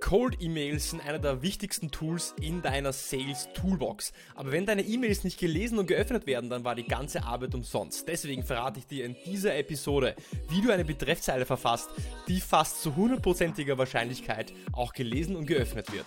Cold E-Mails sind einer der wichtigsten Tools in deiner Sales Toolbox. Aber wenn deine E-Mails nicht gelesen und geöffnet werden, dann war die ganze Arbeit umsonst. Deswegen verrate ich dir in dieser Episode, wie du eine Betreffzeile verfasst, die fast zu hundertprozentiger Wahrscheinlichkeit auch gelesen und geöffnet wird.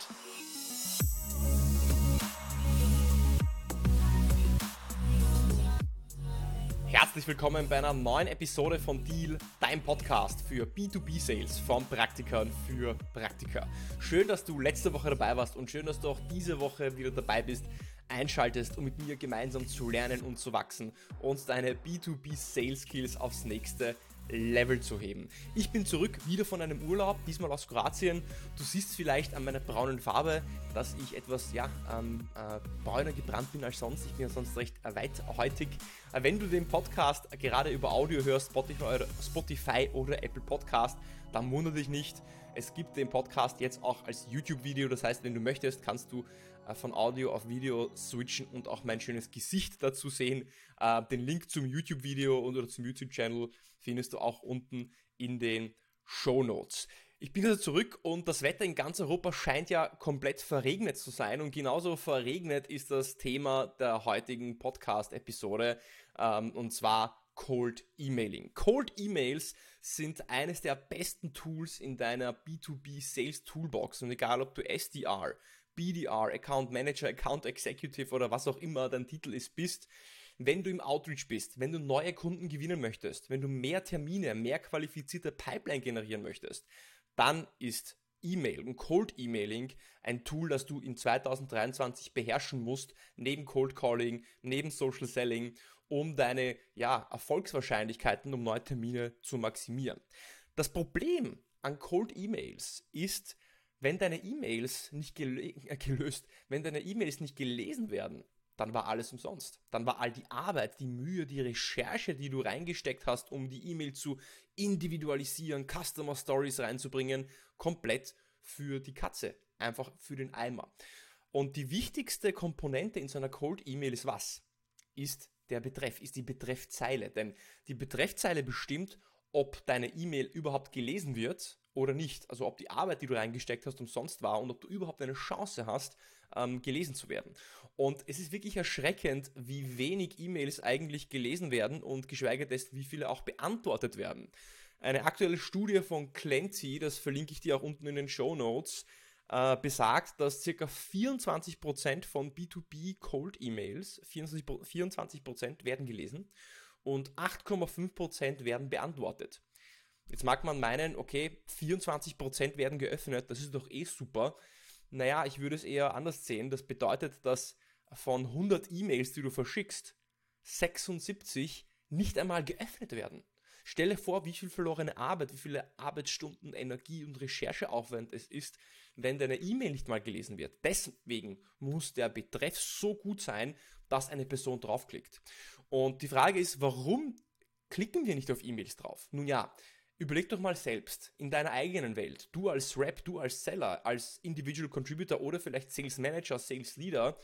Herzlich willkommen bei einer neuen Episode von Deal, dein Podcast für B2B-Sales von Praktikern für Praktiker. Schön, dass du letzte Woche dabei warst und schön, dass du auch diese Woche wieder dabei bist, einschaltest, um mit mir gemeinsam zu lernen und zu wachsen und deine B2B-Sales-Skills aufs nächste Level zu heben. Ich bin zurück wieder von einem Urlaub, diesmal aus Kroatien. Du siehst vielleicht an meiner braunen Farbe, dass ich etwas ja, ähm, äh, bräuner gebrannt bin als sonst. Ich bin ja sonst recht äh, weithäutig. Äh, wenn du den Podcast gerade über Audio hörst, Spotify oder, Apple Podcast, dann wundere dich nicht. Es gibt den Podcast jetzt auch als YouTube-Video. Das heißt, wenn du möchtest, kannst du von Audio auf Video switchen und auch mein schönes Gesicht dazu sehen. Äh, den Link zum YouTube-Video oder zum YouTube-Channel findest du auch unten in den Show Notes. Ich bin also zurück und das Wetter in ganz Europa scheint ja komplett verregnet zu sein und genauso verregnet ist das Thema der heutigen Podcast-Episode ähm, und zwar Cold Emailing. Cold Emails sind eines der besten Tools in deiner B2B Sales Toolbox und egal ob du SDR, BDR, Account Manager, Account Executive oder was auch immer dein Titel ist, bist, wenn du im Outreach bist, wenn du neue Kunden gewinnen möchtest, wenn du mehr Termine, mehr qualifizierte Pipeline generieren möchtest, dann ist E-Mail und Cold Emailing ein Tool, das du in 2023 beherrschen musst, neben Cold Calling, neben Social Selling, um deine ja, Erfolgswahrscheinlichkeiten, um neue Termine zu maximieren. Das Problem an Cold Emails ist, wenn deine E-Mails nicht äh, gelöst, wenn deine E-Mails nicht gelesen werden, dann war alles umsonst. Dann war all die Arbeit, die Mühe, die Recherche, die du reingesteckt hast, um die E-Mail zu individualisieren, Customer Stories reinzubringen, komplett für die Katze. Einfach für den Eimer. Und die wichtigste Komponente in so einer Cold E-Mail ist was? Ist der Betreff, ist die Betreffzeile. Denn die Betreffzeile bestimmt, ob deine E-Mail überhaupt gelesen wird oder nicht. Also ob die Arbeit, die du reingesteckt hast, umsonst war und ob du überhaupt eine Chance hast, ähm, gelesen zu werden. Und es ist wirklich erschreckend, wie wenig E-Mails eigentlich gelesen werden und geschweige denn, wie viele auch beantwortet werden. Eine aktuelle Studie von Clenty, das verlinke ich dir auch unten in den Show Notes, äh, besagt, dass ca. 24% von B2B Cold E-Mails, 24%, 24 werden gelesen und 8,5% werden beantwortet. Jetzt mag man meinen, okay, 24% werden geöffnet, das ist doch eh super. Naja, ich würde es eher anders sehen. Das bedeutet, dass von 100 E-Mails, die du verschickst, 76 nicht einmal geöffnet werden. Stelle vor, wie viel verlorene Arbeit, wie viele Arbeitsstunden, Energie und Rechercheaufwand es ist, wenn deine E-Mail nicht mal gelesen wird. Deswegen muss der Betreff so gut sein, dass eine Person draufklickt. Und die Frage ist, warum klicken wir nicht auf E-Mails drauf? Nun ja, Überleg doch mal selbst, in deiner eigenen Welt, du als Rep, du als Seller, als Individual Contributor oder vielleicht Sales Manager, Sales Leader,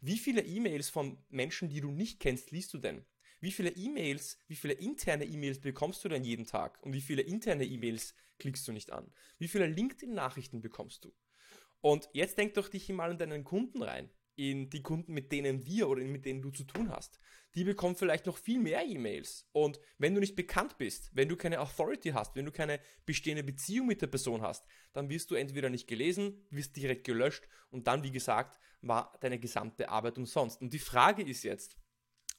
wie viele E-Mails von Menschen, die du nicht kennst, liest du denn? Wie viele E-Mails, wie viele interne E-Mails bekommst du denn jeden Tag? Und wie viele interne E-Mails klickst du nicht an? Wie viele LinkedIn-Nachrichten bekommst du? Und jetzt denk doch dich mal in deinen Kunden rein in die Kunden, mit denen wir oder mit denen du zu tun hast. Die bekommen vielleicht noch viel mehr E-Mails. Und wenn du nicht bekannt bist, wenn du keine Authority hast, wenn du keine bestehende Beziehung mit der Person hast, dann wirst du entweder nicht gelesen, wirst direkt gelöscht und dann, wie gesagt, war deine gesamte Arbeit umsonst. Und die Frage ist jetzt,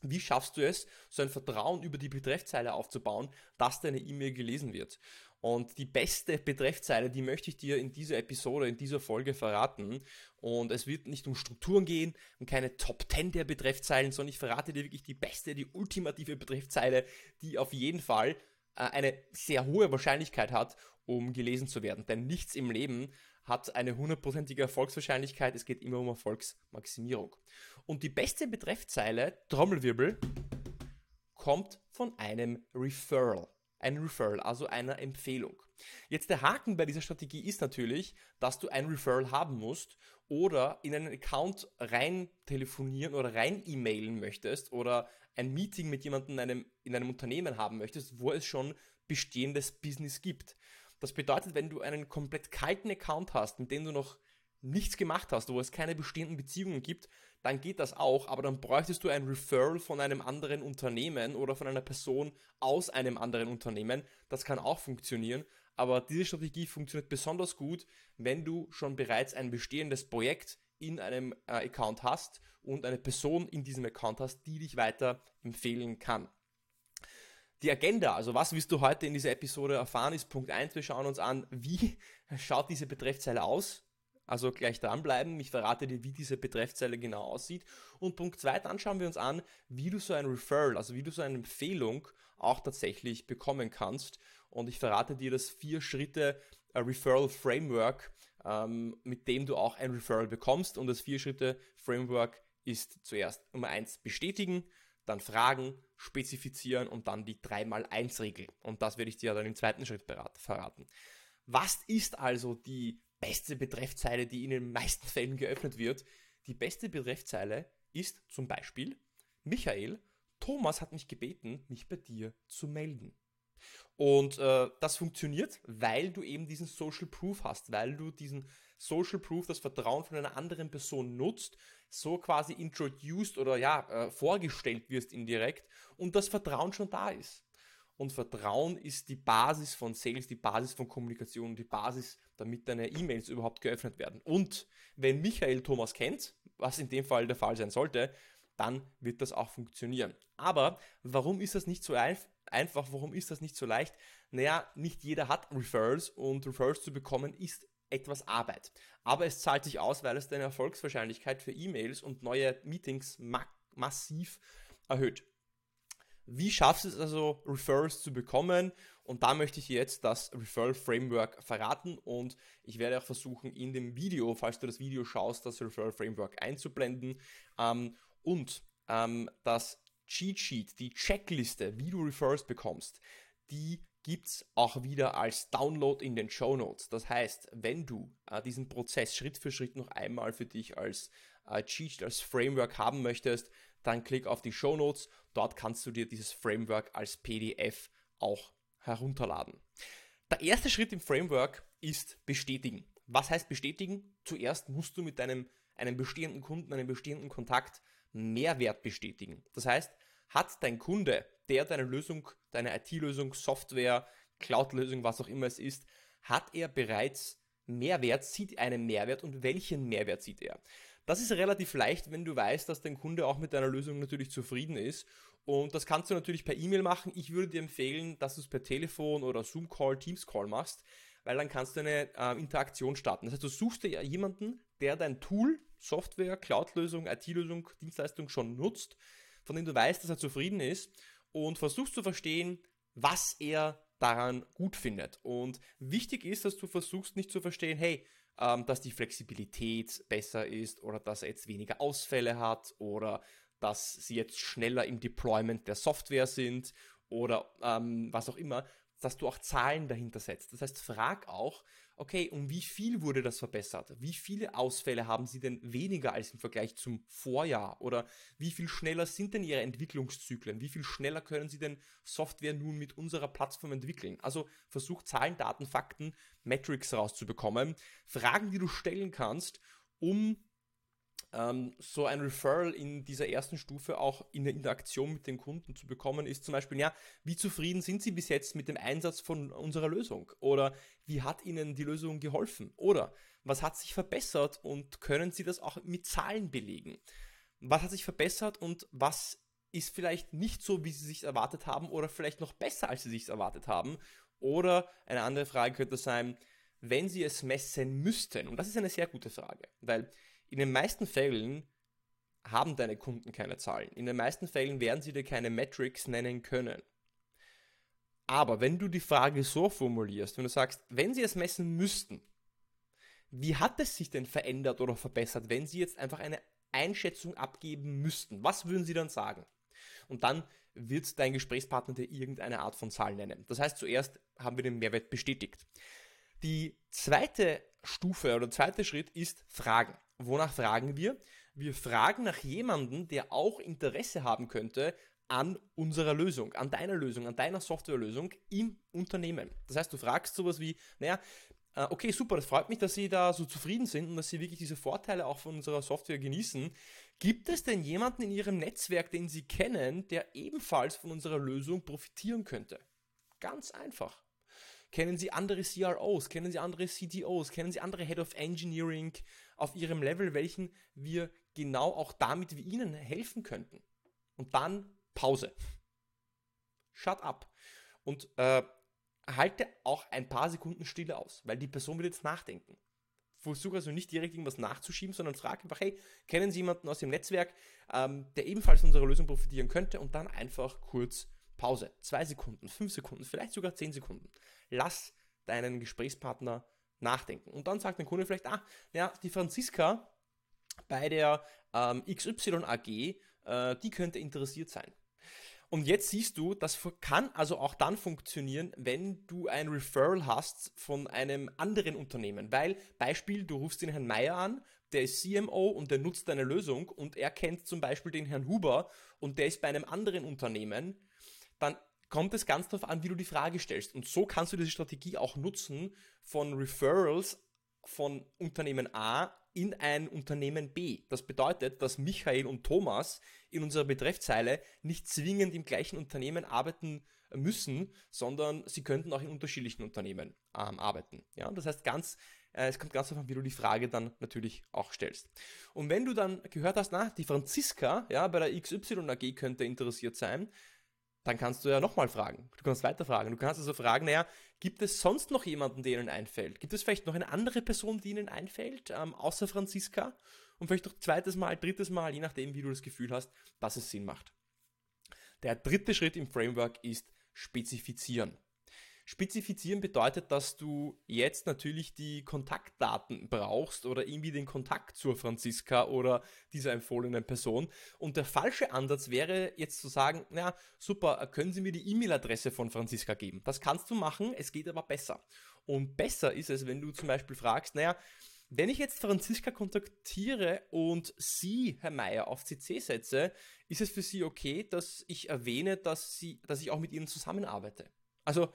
wie schaffst du es, so ein Vertrauen über die Betreffzeile aufzubauen, dass deine E-Mail gelesen wird? Und die beste Betreffzeile, die möchte ich dir in dieser Episode, in dieser Folge verraten. Und es wird nicht um Strukturen gehen und keine Top 10 der Betreffzeilen, sondern ich verrate dir wirklich die beste, die ultimative Betreffzeile, die auf jeden Fall äh, eine sehr hohe Wahrscheinlichkeit hat, um gelesen zu werden. Denn nichts im Leben hat eine hundertprozentige Erfolgswahrscheinlichkeit. Es geht immer um Erfolgsmaximierung. Und die beste Betreffzeile, Trommelwirbel, kommt von einem Referral. Ein Referral, also einer Empfehlung. Jetzt der Haken bei dieser Strategie ist natürlich, dass du ein Referral haben musst oder in einen Account rein telefonieren oder rein e-mailen möchtest oder ein Meeting mit jemandem in einem, in einem Unternehmen haben möchtest, wo es schon bestehendes Business gibt. Das bedeutet, wenn du einen komplett kalten Account hast, mit dem du noch nichts gemacht hast, wo es keine bestehenden Beziehungen gibt, dann geht das auch, aber dann bräuchtest du ein Referral von einem anderen Unternehmen oder von einer Person aus einem anderen Unternehmen. Das kann auch funktionieren, aber diese Strategie funktioniert besonders gut, wenn du schon bereits ein bestehendes Projekt in einem äh, Account hast und eine Person in diesem Account hast, die dich weiter empfehlen kann. Die Agenda, also was wirst du heute in dieser Episode erfahren, ist Punkt 1. Wir schauen uns an, wie schaut diese Betreffzeile aus. Also gleich dranbleiben, ich verrate dir, wie diese Betreffzeile genau aussieht. Und Punkt 2, dann schauen wir uns an, wie du so ein Referral, also wie du so eine Empfehlung auch tatsächlich bekommen kannst. Und ich verrate dir das vier Schritte äh, Referral Framework, ähm, mit dem du auch ein Referral bekommst. Und das vier Schritte Framework ist zuerst Nummer 1 bestätigen, dann fragen, spezifizieren und dann die 3x1-Regel. Und das werde ich dir dann im zweiten Schritt verraten. Was ist also die beste Betreffzeile, die in den meisten Fällen geöffnet wird? Die beste Betreffzeile ist zum Beispiel, Michael, Thomas hat mich gebeten, mich bei dir zu melden. Und äh, das funktioniert, weil du eben diesen Social Proof hast, weil du diesen Social Proof, das Vertrauen von einer anderen Person nutzt, so quasi introduced oder ja, äh, vorgestellt wirst indirekt und das Vertrauen schon da ist. Und Vertrauen ist die Basis von Sales, die Basis von Kommunikation, die Basis, damit deine E-Mails überhaupt geöffnet werden. Und wenn Michael Thomas kennt, was in dem Fall der Fall sein sollte, dann wird das auch funktionieren. Aber warum ist das nicht so einfach? Warum ist das nicht so leicht? Naja, nicht jeder hat Referrals und Referrals zu bekommen ist etwas Arbeit. Aber es zahlt sich aus, weil es deine Erfolgswahrscheinlichkeit für E-Mails und neue Meetings ma massiv erhöht. Wie schaffst du es also, Referrals zu bekommen? Und da möchte ich jetzt das Referral Framework verraten und ich werde auch versuchen, in dem Video, falls du das Video schaust, das Referral Framework einzublenden. Ähm, und ähm, das Cheat Sheet, die Checkliste, wie du Referrals bekommst, die gibt es auch wieder als Download in den Show Notes. Das heißt, wenn du äh, diesen Prozess Schritt für Schritt noch einmal für dich als äh, Cheat, als Framework haben möchtest, dann klick auf die Show Notes. Dort kannst du dir dieses Framework als PDF auch herunterladen. Der erste Schritt im Framework ist bestätigen. Was heißt bestätigen? Zuerst musst du mit deinem einem bestehenden Kunden, einem bestehenden Kontakt Mehrwert bestätigen. Das heißt, hat dein Kunde, der deine Lösung, deine IT-Lösung, Software, Cloud-Lösung, was auch immer es ist, hat er bereits Mehrwert, sieht einen Mehrwert und welchen Mehrwert sieht er? Das ist relativ leicht, wenn du weißt, dass dein Kunde auch mit deiner Lösung natürlich zufrieden ist. Und das kannst du natürlich per E-Mail machen. Ich würde dir empfehlen, dass du es per Telefon oder Zoom-Call, Teams-Call machst, weil dann kannst du eine äh, Interaktion starten. Das heißt, du suchst dir jemanden, der dein Tool, Software, Cloud-Lösung, IT-Lösung, Dienstleistung schon nutzt, von dem du weißt, dass er zufrieden ist und versuchst zu verstehen, was er daran gut findet. Und wichtig ist, dass du versuchst nicht zu verstehen, hey, ähm, dass die Flexibilität besser ist oder dass er jetzt weniger Ausfälle hat oder dass sie jetzt schneller im Deployment der Software sind oder ähm, was auch immer, dass du auch Zahlen dahinter setzt. Das heißt, frag auch, okay, um wie viel wurde das verbessert? Wie viele Ausfälle haben sie denn weniger als im Vergleich zum Vorjahr? Oder wie viel schneller sind denn ihre Entwicklungszyklen? Wie viel schneller können sie denn Software nun mit unserer Plattform entwickeln? Also versuch Zahlen, Daten, Fakten, Metrics rauszubekommen. Fragen, die du stellen kannst, um ähm, so ein Referral in dieser ersten Stufe auch in der Interaktion mit den Kunden zu bekommen, ist zum Beispiel, ja, wie zufrieden sind Sie bis jetzt mit dem Einsatz von unserer Lösung? Oder wie hat Ihnen die Lösung geholfen? Oder was hat sich verbessert und können Sie das auch mit Zahlen belegen? Was hat sich verbessert und was ist vielleicht nicht so, wie Sie sich erwartet haben oder vielleicht noch besser, als Sie sich erwartet haben? Oder eine andere Frage könnte sein, wenn Sie es messen müssten, und das ist eine sehr gute Frage, weil in den meisten Fällen haben deine Kunden keine Zahlen. In den meisten Fällen werden sie dir keine Metrics nennen können. Aber wenn du die Frage so formulierst, wenn du sagst, wenn sie es messen müssten, wie hat es sich denn verändert oder verbessert, wenn sie jetzt einfach eine Einschätzung abgeben müssten? Was würden sie dann sagen? Und dann wird dein Gesprächspartner dir irgendeine Art von Zahl nennen. Das heißt, zuerst haben wir den Mehrwert bestätigt. Die zweite Stufe oder zweite Schritt ist Fragen. Wonach fragen wir? Wir fragen nach jemandem, der auch Interesse haben könnte, an unserer Lösung, an deiner Lösung, an deiner Softwarelösung im Unternehmen. Das heißt, du fragst sowas wie, naja, äh, okay, super, das freut mich, dass Sie da so zufrieden sind und dass Sie wirklich diese Vorteile auch von unserer Software genießen. Gibt es denn jemanden in Ihrem Netzwerk, den Sie kennen, der ebenfalls von unserer Lösung profitieren könnte? Ganz einfach. Kennen Sie andere CROs? Kennen Sie andere CDOs? Kennen Sie andere Head of Engineering auf Ihrem Level, welchen wir genau auch damit wie Ihnen helfen könnten? Und dann Pause. Shut up. Und äh, halte auch ein paar Sekunden Stille aus, weil die Person wird jetzt nachdenken. Versuche also nicht direkt irgendwas nachzuschieben, sondern frage einfach, hey, kennen Sie jemanden aus dem Netzwerk, ähm, der ebenfalls von unserer Lösung profitieren könnte? Und dann einfach kurz Pause. Zwei Sekunden, fünf Sekunden, vielleicht sogar zehn Sekunden. Lass deinen Gesprächspartner nachdenken. Und dann sagt dein Kunde vielleicht, ah, ja, die Franziska bei der ähm, XY AG, äh, die könnte interessiert sein. Und jetzt siehst du, das kann also auch dann funktionieren, wenn du ein Referral hast von einem anderen Unternehmen. Weil, Beispiel, du rufst den Herrn Meier an, der ist CMO und der nutzt deine Lösung und er kennt zum Beispiel den Herrn Huber und der ist bei einem anderen Unternehmen, dann kommt es ganz darauf an, wie du die Frage stellst. Und so kannst du diese Strategie auch nutzen von Referrals von Unternehmen A in ein Unternehmen B. Das bedeutet, dass Michael und Thomas in unserer Betreffzeile nicht zwingend im gleichen Unternehmen arbeiten müssen, sondern sie könnten auch in unterschiedlichen Unternehmen ähm, arbeiten. Ja, das heißt ganz, äh, es kommt ganz darauf an, wie du die Frage dann natürlich auch stellst. Und wenn du dann gehört hast, na, die Franziska, ja, bei der XY AG könnte interessiert sein, dann kannst du ja nochmal fragen. Du kannst weiter fragen. Du kannst also fragen, naja, gibt es sonst noch jemanden, der Ihnen einfällt? Gibt es vielleicht noch eine andere Person, die Ihnen einfällt, ähm, außer Franziska? Und vielleicht noch zweites Mal, drittes Mal, je nachdem, wie du das Gefühl hast, dass es Sinn macht. Der dritte Schritt im Framework ist spezifizieren. Spezifizieren bedeutet, dass du jetzt natürlich die Kontaktdaten brauchst oder irgendwie den Kontakt zur Franziska oder dieser empfohlenen Person. Und der falsche Ansatz wäre jetzt zu sagen, na super, können Sie mir die E-Mail-Adresse von Franziska geben? Das kannst du machen, es geht aber besser. Und besser ist es, wenn du zum Beispiel fragst, naja, wenn ich jetzt Franziska kontaktiere und Sie, Herr Meier, auf CC setze, ist es für Sie okay, dass ich erwähne, dass, Sie, dass ich auch mit Ihnen zusammenarbeite? Also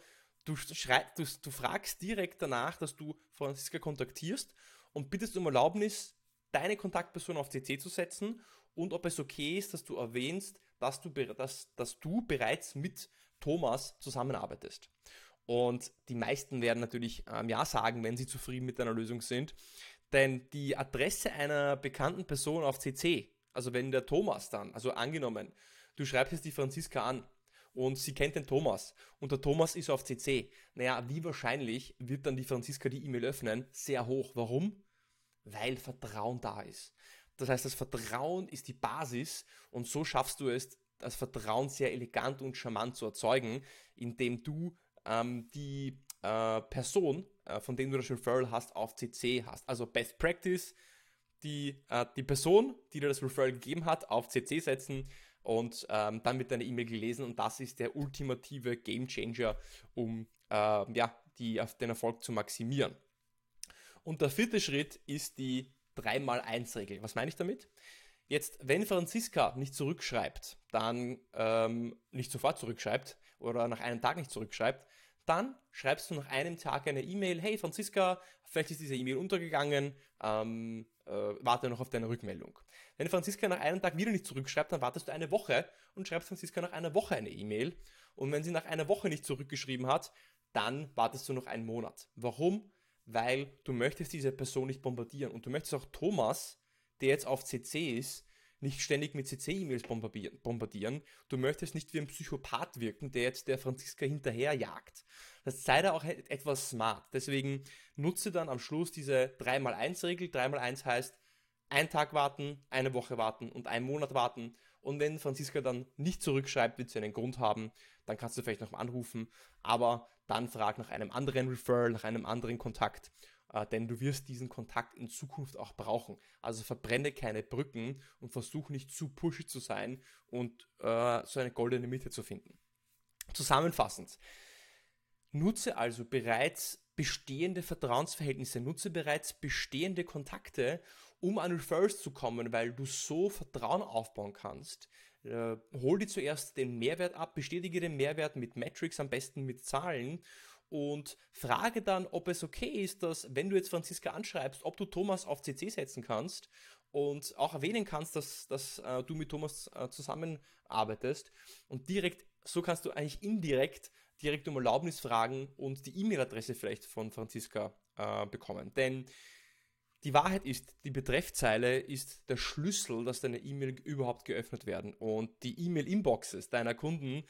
Du, schreib, du, du fragst direkt danach, dass du Franziska kontaktierst und bittest um Erlaubnis, deine Kontaktperson auf CC zu setzen und ob es okay ist, dass du erwähnst, dass du, dass, dass du bereits mit Thomas zusammenarbeitest. Und die meisten werden natürlich ähm, Ja sagen, wenn sie zufrieden mit deiner Lösung sind. Denn die Adresse einer bekannten Person auf CC, also wenn der Thomas dann, also angenommen, du schreibst jetzt die Franziska an und sie kennt den Thomas und der Thomas ist auf CC. Naja, wie wahrscheinlich wird dann die Franziska die E-Mail öffnen? Sehr hoch. Warum? Weil Vertrauen da ist. Das heißt, das Vertrauen ist die Basis und so schaffst du es, das Vertrauen sehr elegant und charmant zu erzeugen, indem du ähm, die äh, Person, äh, von der du das Referral hast, auf CC hast. Also Best Practice, die, äh, die Person, die dir das Referral gegeben hat, auf CC setzen und ähm, dann wird deine E-Mail gelesen und das ist der ultimative Game Changer, um äh, ja, die, den Erfolg zu maximieren. Und der vierte Schritt ist die 3x1-Regel. Was meine ich damit? Jetzt, wenn Franziska nicht zurückschreibt, dann ähm, nicht sofort zurückschreibt oder nach einem Tag nicht zurückschreibt, dann schreibst du nach einem Tag eine E-Mail, hey Franziska, vielleicht ist diese E-Mail untergegangen, ähm, äh, warte noch auf deine Rückmeldung. Wenn Franziska nach einem Tag wieder nicht zurückschreibt, dann wartest du eine Woche und schreibst Franziska nach einer Woche eine E-Mail. Und wenn sie nach einer Woche nicht zurückgeschrieben hat, dann wartest du noch einen Monat. Warum? Weil du möchtest diese Person nicht bombardieren und du möchtest auch Thomas, der jetzt auf CC ist, nicht ständig mit CC-E-Mails bombardieren. Du möchtest nicht wie ein Psychopath wirken, der jetzt der Franziska hinterherjagt. Das sei da auch etwas smart. Deswegen nutze dann am Schluss diese 3x1-Regel. 3x1 heißt, ein Tag warten, eine Woche warten und einen Monat warten. Und wenn Franziska dann nicht zurückschreibt, wird sie einen Grund haben, dann kannst du vielleicht noch mal anrufen. Aber dann frag nach einem anderen Referral, nach einem anderen Kontakt äh, denn du wirst diesen Kontakt in Zukunft auch brauchen. Also verbrenne keine Brücken und versuch nicht zu pushy zu sein und äh, so eine goldene Mitte zu finden. Zusammenfassend, nutze also bereits bestehende Vertrauensverhältnisse, nutze bereits bestehende Kontakte, um an Referrals zu kommen, weil du so Vertrauen aufbauen kannst, äh, hol dir zuerst den Mehrwert ab, bestätige den Mehrwert mit Metrics, am besten mit Zahlen und frage dann, ob es okay ist, dass, wenn du jetzt Franziska anschreibst, ob du Thomas auf CC setzen kannst und auch erwähnen kannst, dass, dass äh, du mit Thomas äh, zusammenarbeitest und direkt, so kannst du eigentlich indirekt direkt um Erlaubnis fragen und die E-Mail-Adresse vielleicht von Franziska äh, bekommen. Denn die Wahrheit ist, die Betreffzeile ist der Schlüssel, dass deine E-Mail überhaupt geöffnet werden. Und die E-Mail-Inboxes deiner Kunden,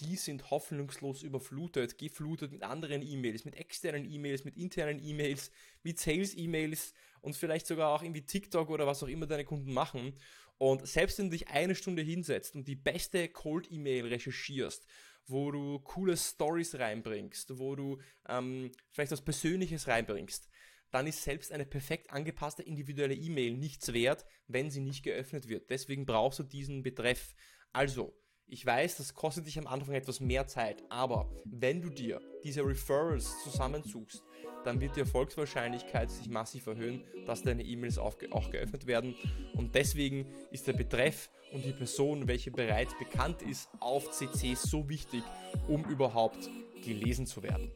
die sind hoffnungslos überflutet, geflutet mit anderen E-Mails, mit externen E-Mails, mit internen E-Mails, mit Sales-E-Mails und vielleicht sogar auch irgendwie TikTok oder was auch immer deine Kunden machen. Und selbst wenn du dich eine Stunde hinsetzt und die beste Cold-E-Mail recherchierst, wo du coole Stories reinbringst, wo du ähm, vielleicht was Persönliches reinbringst, dann ist selbst eine perfekt angepasste individuelle E-Mail nichts wert, wenn sie nicht geöffnet wird. Deswegen brauchst du diesen Betreff. Also, ich weiß, das kostet dich am Anfang etwas mehr Zeit, aber wenn du dir diese Referrals zusammensuchst, dann wird die Erfolgswahrscheinlichkeit sich massiv erhöhen, dass deine E-Mails auch geöffnet werden. Und deswegen ist der Betreff und die Person, welche bereits bekannt ist, auf CC so wichtig, um überhaupt gelesen zu werden.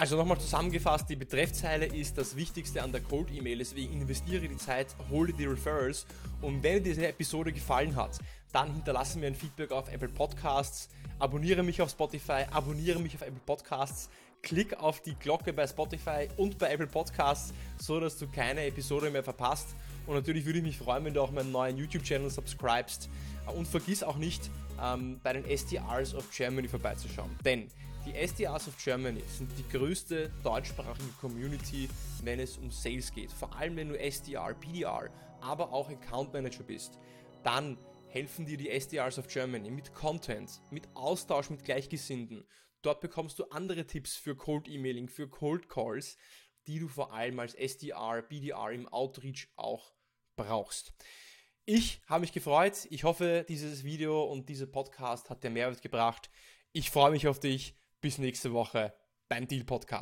Also nochmal zusammengefasst, die Betreffzeile ist das Wichtigste an der Cold-E-Mail, deswegen investiere die Zeit, hole die Referrals und wenn dir diese Episode gefallen hat, dann hinterlasse mir ein Feedback auf Apple Podcasts, abonniere mich auf Spotify, abonniere mich auf Apple Podcasts, klick auf die Glocke bei Spotify und bei Apple Podcasts, so dass du keine Episode mehr verpasst. Und natürlich würde ich mich freuen, wenn du auch meinen neuen YouTube-Channel subscribest. Und vergiss auch nicht, ähm, bei den SDRs of Germany vorbeizuschauen. Denn die SDRs of Germany sind die größte deutschsprachige Community, wenn es um Sales geht. Vor allem wenn du SDR, BDR, aber auch Account Manager bist. Dann helfen dir die SDRs of Germany mit Content, mit Austausch mit Gleichgesinnten. Dort bekommst du andere Tipps für Cold Emailing, für Cold Calls, die du vor allem als SDR, BDR im Outreach auch brauchst. Ich habe mich gefreut. Ich hoffe, dieses Video und dieser Podcast hat dir Mehrwert gebracht. Ich freue mich auf dich. Bis nächste Woche beim Deal Podcast.